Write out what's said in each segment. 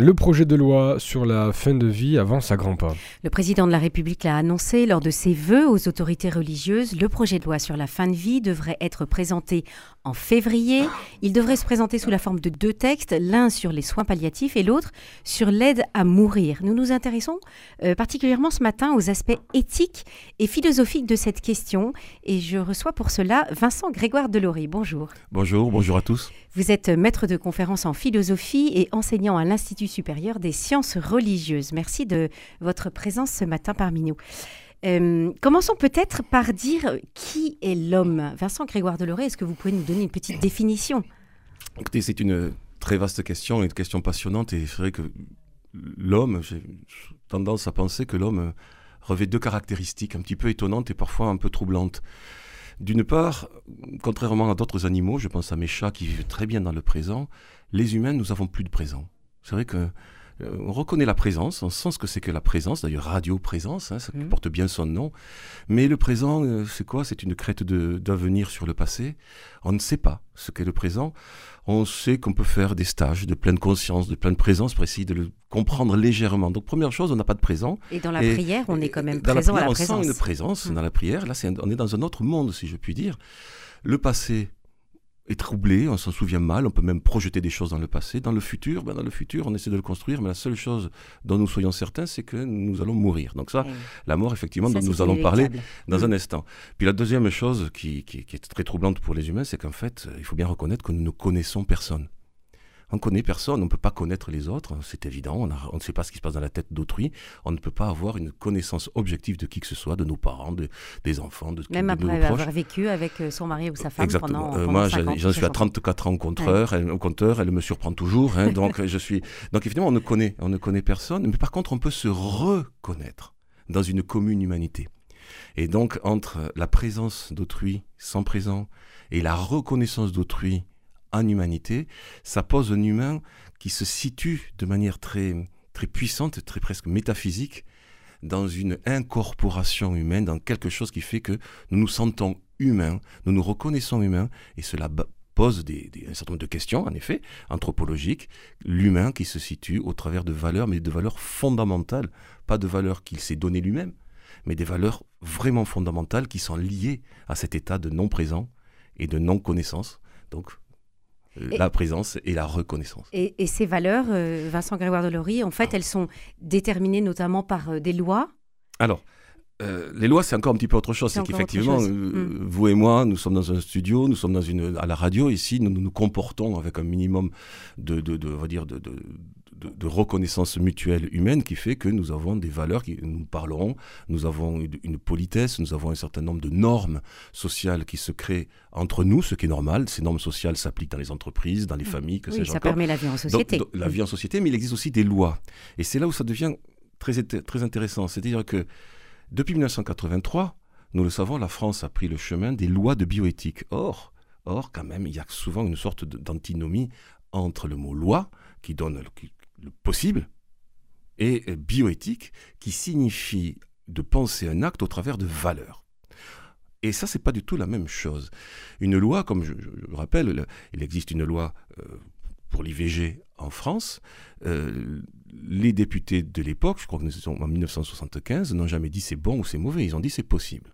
Le projet de loi sur la fin de vie avance à grands pas. Le président de la République l'a annoncé lors de ses vœux aux autorités religieuses. Le projet de loi sur la fin de vie devrait être présenté en février. Il devrait se présenter sous la forme de deux textes, l'un sur les soins palliatifs et l'autre sur l'aide à mourir. Nous nous intéressons euh, particulièrement ce matin aux aspects éthiques et philosophiques de cette question et je reçois pour cela Vincent Grégoire Delory. Bonjour. Bonjour, bonjour à tous. Vous êtes maître de conférences en philosophie et enseignant à l'Institut supérieur des sciences religieuses. Merci de votre présence ce matin parmi nous. Euh, commençons peut-être par dire qui est l'homme. Vincent Grégoire Deloré, est-ce que vous pouvez nous donner une petite définition? Écoutez, c'est une très vaste question, une question passionnante, et c'est vrai que l'homme, j'ai tendance à penser que l'homme revêt deux caractéristiques un petit peu étonnantes et parfois un peu troublantes. D'une part, contrairement à d'autres animaux, je pense à mes chats qui vivent très bien dans le présent, les humains, nous avons plus de présent. C'est vrai que euh, on reconnaît la présence, on sent ce que c'est que la présence, d'ailleurs radio-présence, hein, ça mmh. porte bien son nom. Mais le présent, euh, c'est quoi? C'est une crête d'avenir sur le passé? On ne sait pas ce qu'est le présent. On sait qu'on peut faire des stages de pleine conscience, de pleine présence pour essayer de le comprendre légèrement. Donc première chose, on n'a pas de présent. Et dans la prière, on est quand même présent la à la on présence. On sent une présence mmh. dans la prière. Là, on est dans un autre monde, si je puis dire. Le passé, est troublé, on s'en souvient mal, on peut même projeter des choses dans le passé. Dans le futur, ben dans le futur, on essaie de le construire, mais la seule chose dont nous soyons certains, c'est que nous allons mourir. Donc ça, la mort, effectivement, dont nous allons parler dans un instant. Puis la deuxième chose qui, qui est très troublante pour les humains, c'est qu'en fait, il faut bien reconnaître que nous ne connaissons personne on connaît personne, on ne peut pas connaître les autres, c'est évident, on, ne sait pas ce qui se passe dans la tête d'autrui, on ne peut pas avoir une connaissance objective de qui que ce soit, de nos parents, des enfants, de Même après avoir vécu avec euh, son mari ou sa femme Exactement. pendant, euh, Moi, j'en suis à 34 ans au compteur, elle, au compteur, elle me surprend toujours, hein, donc je suis... Donc évidemment, on ne connaît, on ne connaît personne, mais par contre, on peut se reconnaître dans une commune humanité. Et donc, entre la présence d'autrui sans présent et la reconnaissance d'autrui en humanité, ça pose un humain qui se situe de manière très, très puissante, très presque métaphysique, dans une incorporation humaine, dans quelque chose qui fait que nous nous sentons humains, nous nous reconnaissons humains, et cela pose un certain nombre de questions, en effet, anthropologiques, l'humain qui se situe au travers de valeurs, mais de valeurs fondamentales, pas de valeurs qu'il s'est donné lui-même, mais des valeurs vraiment fondamentales qui sont liées à cet état de non-présent et de non-connaissance. Donc la présence et la reconnaissance. Et, ces valeurs, euh, Vincent Grégoire Delory, en fait, elles sont déterminées notamment par euh, des lois Alors, euh, les lois, c'est encore un petit peu autre chose. C'est qu'effectivement, hmm. vous et moi, nous sommes dans un studio, nous sommes dans une, à la radio. Ici, nous nous, comportons avec un minimum de, de, de, va dire de, de, reconnaissance mutuelle humaine qui fait que nous avons des valeurs, qui, nous parlerons, nous avons une, politesse, nous avons un certain nombre de normes sociales qui se créent entre nous, ce qui est normal. Ces normes sociales s'appliquent dans les entreprises, dans les familles, que oui, Ça permet la vie en société. la vie en société, mais il existe aussi des lois. Et c'est là où ça devient très, très intéressant. C'est-à-dire que depuis 1983, nous le savons, la France a pris le chemin des lois de bioéthique. Or, or quand même, il y a souvent une sorte d'antinomie entre le mot loi, qui donne, le possible, et bioéthique, qui signifie de penser un acte au travers de valeurs. Et ça, c'est pas du tout la même chose. Une loi, comme je, le rappelle, il existe une loi euh, pour l'IVG en France. Euh, les députés de l'époque, je crois que nous sommes en 1975, n'ont jamais dit c'est bon ou c'est mauvais, ils ont dit c'est possible.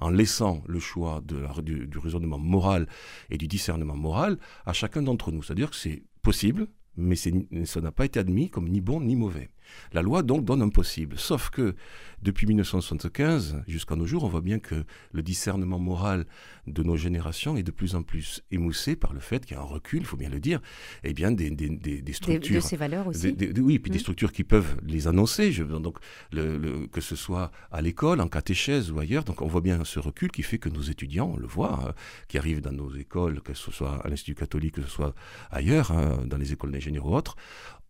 En laissant le choix du, du raisonnement moral et du discernement moral à chacun d'entre nous. C'est-à-dire que c'est possible, mais ça n'a pas été admis comme ni bon ni mauvais. La loi donc donne un possible. Sauf que depuis 1975 jusqu'à nos jours, on voit bien que le discernement moral de nos générations est de plus en plus émoussé par le fait qu'il y a un recul, il faut bien le dire, et eh bien des, des, des, structures. De, ces valeurs aussi. oui, puis des mmh. structures qui peuvent les annoncer, je, donc le, que ce soit à l'école, en catéchèse ou ailleurs. Donc on voit bien ce recul qui fait que nos étudiants, on le voit, hein, qui arrivent dans nos écoles, que ce soit à l'Institut catholique, que ce soit ailleurs, hein, dans les écoles d'ingénieurs ou autres,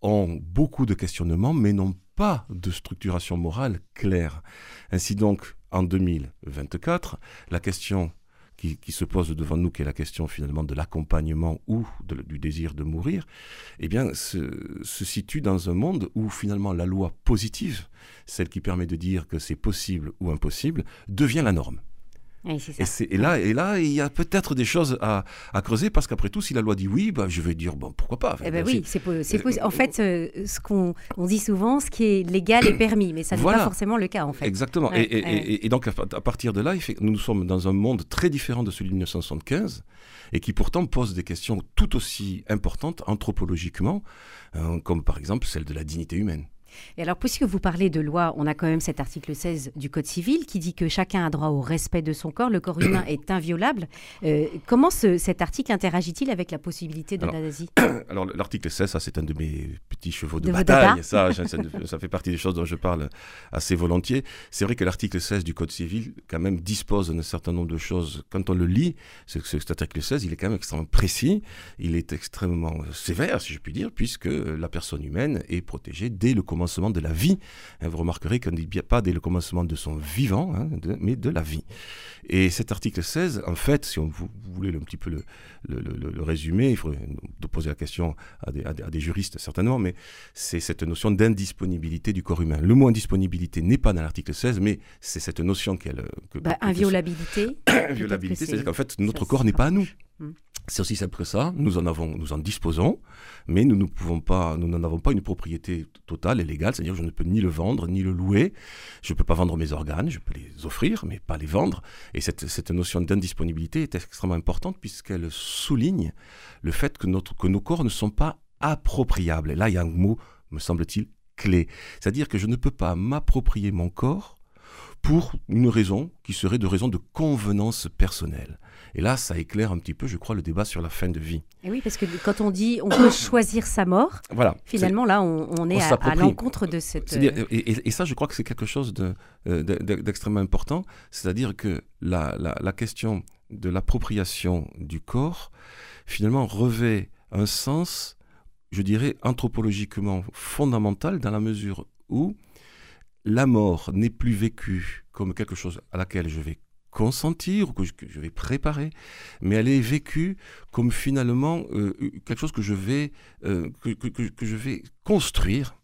ont beaucoup de questionnements, mais n'ont pas de structuration morale claire. Ainsi donc, en 2024, la question qui, se pose devant nous, qui est la question finalement de l'accompagnement ou du désir de mourir, eh bien, se, se, situe dans un monde où finalement la loi positive, celle qui permet de dire que c'est possible ou impossible, devient la norme. Et, là, et là, il y a peut-être des choses à, creuser parce qu'après tout, si la loi dit oui, bah, je vais dire bon, pourquoi pas. Eh ben oui, c'est. En fait, ce qu'on on dit souvent, ce qui est légal est permis, mais ça n'est pas forcément le cas en fait. Exactement. et, donc à, partir de là, nous sommes dans un monde très différent de celui de 1975 et qui pourtant pose des questions tout aussi importantes anthropologiquement, euh, comme par exemple celle de la dignité humaine. Et alors, puisque vous parlez de loi, on a quand même cet article 16 du Code civil qui dit que chacun a droit au respect de son corps, le corps humain est inviolable. Euh, comment cet article interagit-il avec la possibilité de l'euthanasie Alors, l'article 16, ça c'est un de mes petits chevaux de, bataille. Ça, ça, fait partie des choses dont je parle assez volontiers. C'est vrai que l'article 16 du Code civil, quand même, dispose d'un certain nombre de choses. Quand on le lit, cet article 16, il est quand même extrêmement précis, il est extrêmement sévère, si je puis dire, puisque la personne humaine est protégée dès le commencement commencement de la vie. Hein, vous remarquerez qu'on ne dit pas dès le commencement de son vivant, hein, mais de la vie. Et cet article 16, en fait, si on, vous, voulez un petit peu le, le, résumer, il faudrait poser la question à des, à des, juristes certainement, mais c'est cette notion d'indisponibilité du corps humain. Le mot indisponibilité n'est pas dans l'article 16, mais c'est cette notion qu'elle... Bah, inviolabilité. inviolabilité, c'est-à-dire qu'en fait, notre corps n'est pas à nous. C'est aussi simple que ça. Nous en avons, nous en disposons, mais nous ne pouvons pas, nous n'en avons pas une propriété totale et légale. C'est-à-dire, je ne peux ni le vendre ni le louer. Je ne peux pas vendre mes organes. Je peux les offrir, mais pas les vendre. Et cette, cette notion d'indisponibilité est extrêmement importante puisqu'elle souligne le fait que notre, que nos corps ne sont pas appropriables. Et là, il y a un mot, me semble-t-il, clé. C'est-à-dire que je ne peux pas m'approprier mon corps pour une raison qui serait de raison de convenance personnelle. Et là, ça éclaire un petit peu, je crois, le débat sur la fin de vie. Et oui, parce que quand on dit on peut choisir sa mort, voilà, finalement, là, on, est à, l'encontre de cette... Et, ça, je crois que c'est quelque chose euh, d'extrêmement important, c'est-à-dire que la, la question de l'appropriation du corps, finalement, revêt un sens, je dirais, anthropologiquement fondamental dans la mesure où la mort n'est plus vécue comme quelque chose à laquelle je vais consentir ou que je, vais préparer, mais elle est vécue comme finalement euh, quelque chose que je vais, euh, que, je vais construire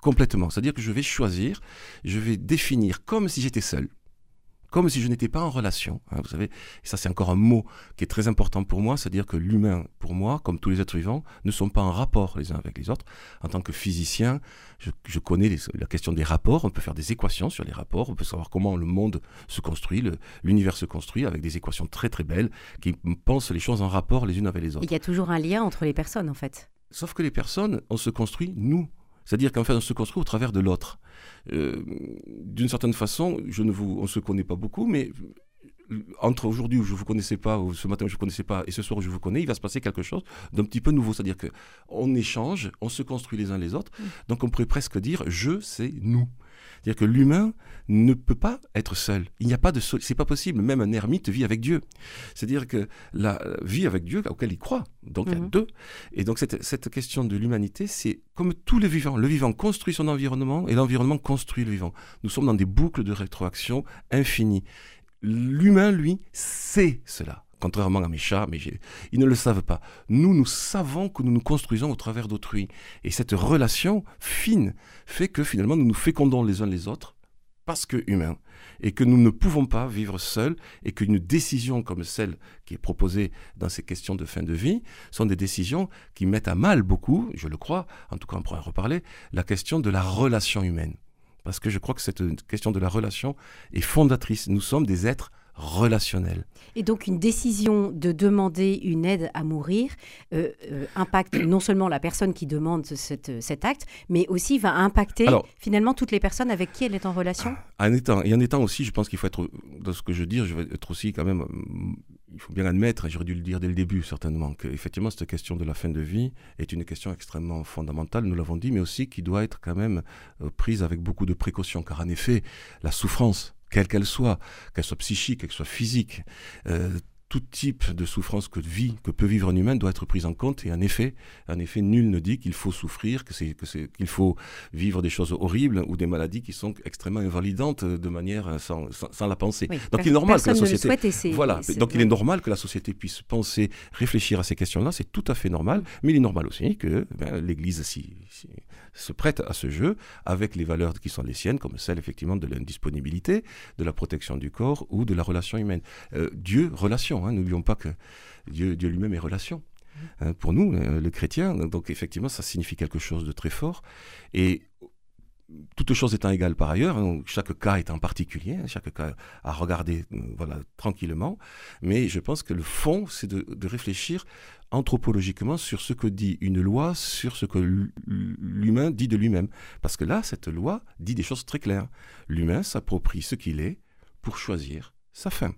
complètement. C'est-à-dire que je vais choisir, je vais définir comme si j'étais seul comme si je n'étais pas en relation. Hein, vous savez, et ça c'est encore un mot qui est très important pour moi, c'est-à-dire que l'humain, pour moi, comme tous les êtres vivants, ne sont pas en rapport les uns avec les autres. En tant que physicien, je, connais la question des rapports, on peut faire des équations sur les rapports, on peut savoir comment le monde se construit, l'univers se construit avec des équations très très belles qui pensent les choses en rapport les unes avec les autres. Il y a toujours un lien entre les personnes en fait. Sauf que les personnes, on se construit nous. C'est-à-dire qu'en fait, on se construit au travers de l'autre. Euh, d'une certaine façon, je ne vous, on ne se connaît pas beaucoup, mais entre aujourd'hui où je ne vous connaissais pas, ou ce matin où je ne vous connaissais pas, et ce soir où je vous connais, il va se passer quelque chose d'un petit peu nouveau. C'est-à-dire qu'on échange, on se construit les uns les autres. Mmh. Donc on pourrait presque dire je, c'est nous. C'est-à-dire que l'humain ne peut pas être seul. Il n'y a pas de c'est pas possible. Même un ermite vit avec Dieu. C'est-à-dire que la vie avec Dieu auquel il croit. Donc il y a mhm. deux. Et donc cette, cette question de l'humanité, c'est comme tous les vivants. Le vivant construit son environnement et l'environnement construit le vivant. Nous sommes dans des boucles de rétroaction infinies. L'humain, lui, sait cela contrairement à mes chats, mais ils ne le savent pas. Nous, nous savons que nous nous construisons au travers d'autrui. Et cette relation fine fait que finalement nous nous fécondons les uns les autres parce que humains, et que nous ne pouvons pas vivre seuls, et qu'une décision comme celle qui est proposée dans ces questions de fin de vie sont des décisions qui mettent à mal beaucoup, je le crois, en tout cas on pourrait en reparler, la question de la relation humaine. Parce que je crois que cette question de la relation est fondatrice. Nous sommes des êtres relationnel. Et donc une décision de demander une aide à mourir euh, euh, impacte non seulement la personne qui demande cet acte, mais aussi va impacter finalement toutes les personnes avec qui elle est en relation en étant, Et en étant aussi, je pense qu'il faut être, dans ce que je dis, je vais être aussi quand même, il faut bien admettre, et j'aurais dû le dire dès le début certainement, qu'effectivement cette question de la fin de vie est une question extrêmement fondamentale, nous l'avons dit, mais aussi qui doit être quand même euh, prise avec beaucoup de précautions, car en effet, la souffrance quelle qu'elle soit, qu'elle soit psychique, qu'elle soit physique, euh, tout type de souffrance que vit, que peut vivre un humain doit être prise en compte. Et en effet, en effet, nul ne dit qu'il faut souffrir, que c'est, que c'est, qu'il faut vivre des choses horribles ou des maladies qui sont extrêmement invalidantes de manière sans, sans, la penser. donc il est normal que la société, voilà. donc il est normal que la société puisse penser, réfléchir à ces questions-là. C'est tout à fait normal, mais il est normal aussi que ben, l'Église si, se prête à ce jeu avec les valeurs qui sont les siennes, comme celle effectivement de l'indisponibilité, de la protection du corps ou de la relation humaine. Euh, Dieu, relation. Hein, n'oublions pas que Dieu, Dieu lui-même est relation. Hein, pour nous, euh, le chrétien, donc effectivement, ça signifie quelque chose de très fort. Et toutes choses étant égales par ailleurs, hein, chaque cas étant particulier, chaque cas à regarder euh, voilà, tranquillement, mais je pense que le fond, c'est de, réfléchir anthropologiquement sur ce que dit une loi, sur ce que l'humain dit de lui-même. Parce que là, cette loi dit des choses très claires. L'humain s'approprie ce qu'il est pour choisir sa fin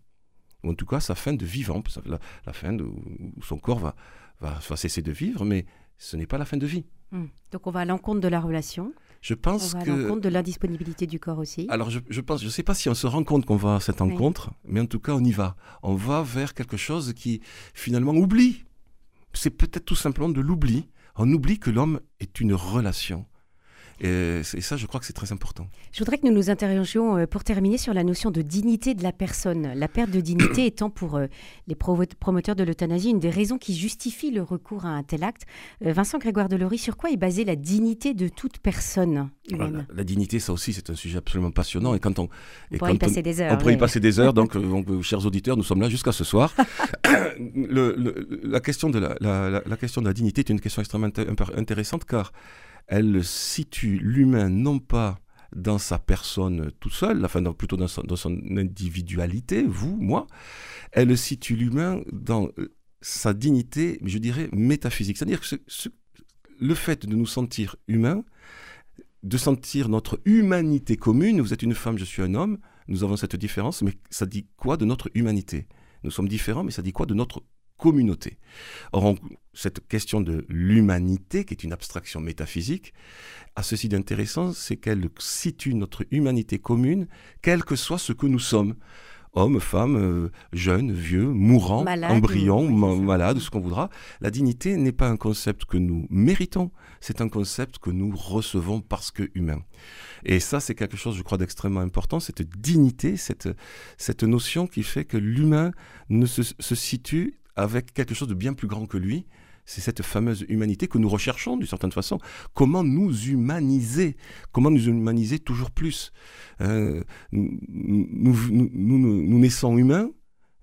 ou en tout cas sa fin de vivant, la, fin où son corps va, va, cesser de vivre, mais ce n'est pas la fin de vie. Hmm. Donc on va à l'encontre de la relation. Je pense on va que... à l'encontre de l'indisponibilité du corps aussi. Alors je, je pense, je ne sais pas si on se rend compte qu'on va à cette rencontre, mais en tout cas on y va. On va vers quelque chose qui finalement oublie. C'est peut-être tout simplement de l'oubli. On oublie que l'homme est une relation. Et, ça, je crois que c'est très important. Je voudrais que nous nous interrogions euh, pour terminer sur la notion de dignité de la personne. La perte de dignité étant pour euh, les promoteurs de l'euthanasie une des raisons qui justifie le recours à un tel acte. Euh, Vincent Grégoire Delory, sur quoi est basée la dignité de toute personne humaine la, dignité, ça aussi, c'est un sujet absolument passionnant. Et quand on, on pourrait y passer des heures. On pourrait y passer des heures. Donc, chers auditeurs, nous sommes là jusqu'à ce soir. la, question de la, la, question de la dignité est une question extrêmement intéressante car elle situe l'humain non pas dans sa personne tout seul, enfin plutôt dans son, individualité, vous, moi, elle situe l'humain dans euh, sa dignité, je dirais, métaphysique. C'est-à-dire que le fait de nous sentir humains, de sentir notre humanité commune, vous êtes une femme, je suis un homme, nous avons cette différence, mais ça dit quoi de notre humanité? Nous sommes différents, mais ça dit quoi de notre communauté. Or, cette question de l'humanité, qui est une abstraction métaphysique, a ceci d'intéressant, c'est qu'elle situe notre humanité commune, quel que soit ce que nous sommes. Hommes, femmes, euh, jeunes, vieux, mourants, embryons, malades, ce qu'on voudra. La dignité n'est pas un concept que nous méritons, c'est un concept que nous recevons parce que humain. Et ça, c'est quelque chose, je crois, d'extrêmement important, cette dignité, cette, cette notion qui fait que l'humain ne se, se situe avec quelque chose de bien plus grand que lui. C'est cette fameuse humanité que nous recherchons d'une certaine façon. Comment nous humaniser? Comment nous humaniser toujours plus? Euh, nous, nous, naissons humains,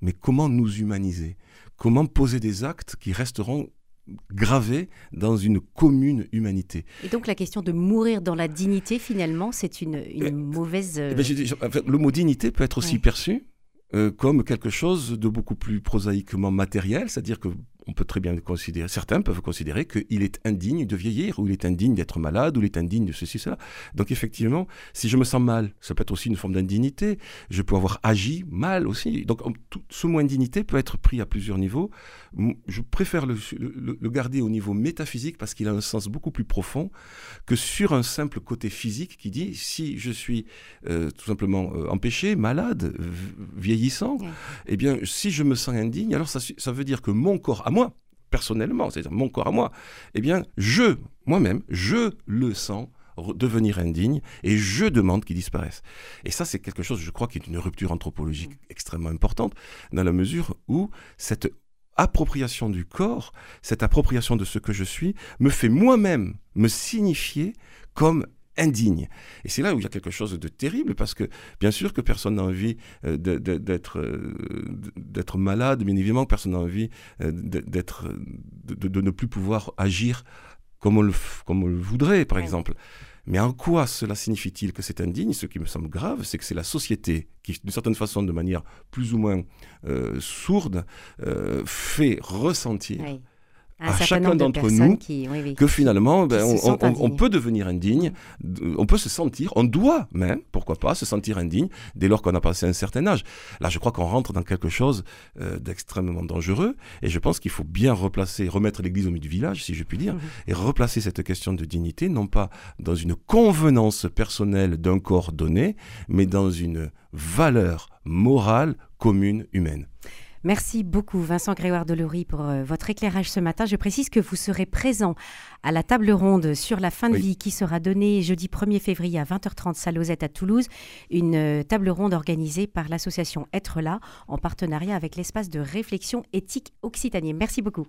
mais comment nous humaniser? Comment poser des actes qui resteront gravés dans une commune humanité? Et donc la question de mourir dans la dignité, finalement, c'est une, euh, mauvaise... Eh ben, le mot dignité peut être aussi perçu euh, comme quelque chose de beaucoup plus prosaïquement matériel, c'est-à-dire que on peut très bien considérer, certains peuvent considérer qu'il est indigne de vieillir, ou il est indigne d'être malade, ou il est indigne de ceci, cela. Donc effectivement, si je me sens mal, ça peut être aussi une forme d'indignité. Je peux avoir agi mal aussi. Donc ce mot indignité peut être pris à plusieurs niveaux. Je préfère le, garder au niveau métaphysique parce qu'il a un sens beaucoup plus profond que sur un simple côté physique qui dit si je suis euh, tout simplement euh, empêché, malade, vieillissant, eh bien si je me sens indigne, alors ça, ça veut dire que mon corps moi, personnellement, c'est-à-dire mon corps à moi, eh bien, je, moi-même, je le sens devenir indigne et je demande qu'il disparaisse. Et ça, c'est quelque chose, je crois, qui est une rupture anthropologique extrêmement importante, dans la mesure où cette appropriation du corps, cette appropriation de ce que je suis, me fait moi-même me signifier comme indigne. Et c'est là où il y a quelque chose de terrible, parce que bien sûr que personne n'a envie euh, d'être euh, d'être malade, bien évidemment personne n'a envie euh, d'être de, ne plus pouvoir agir comme on le, comme on le voudrait, par exemple. Mais en quoi cela signifie-t-il que c'est indigne? Ce qui me semble grave, c'est que c'est la société qui, d'une certaine façon, de manière plus ou moins sourde, fait ressentir à chacun d'entre nous que finalement, ben, on, peut devenir indigne, on peut se sentir, on doit même, pourquoi pas, se sentir indigne dès lors qu'on a passé un certain âge. Là, je crois qu'on rentre dans quelque chose euh, d'extrêmement dangereux et je pense qu'il faut bien replacer, remettre l'église au milieu du village, si je puis dire, mhm. et replacer cette question de dignité, non pas dans une convenance personnelle d'un corps donné, mais dans une valeur morale commune humaine. Merci beaucoup Vincent Grégoire Delory pour euh, votre éclairage ce matin. Je précise que vous serez présent à la table ronde sur la fin de Oui. vie qui sera donnée jeudi 1er février à 20h30 salle Lozette à Toulouse, une euh, table ronde organisée par l'association Être là en partenariat avec l'espace de réflexion éthique Occitanie. Merci beaucoup.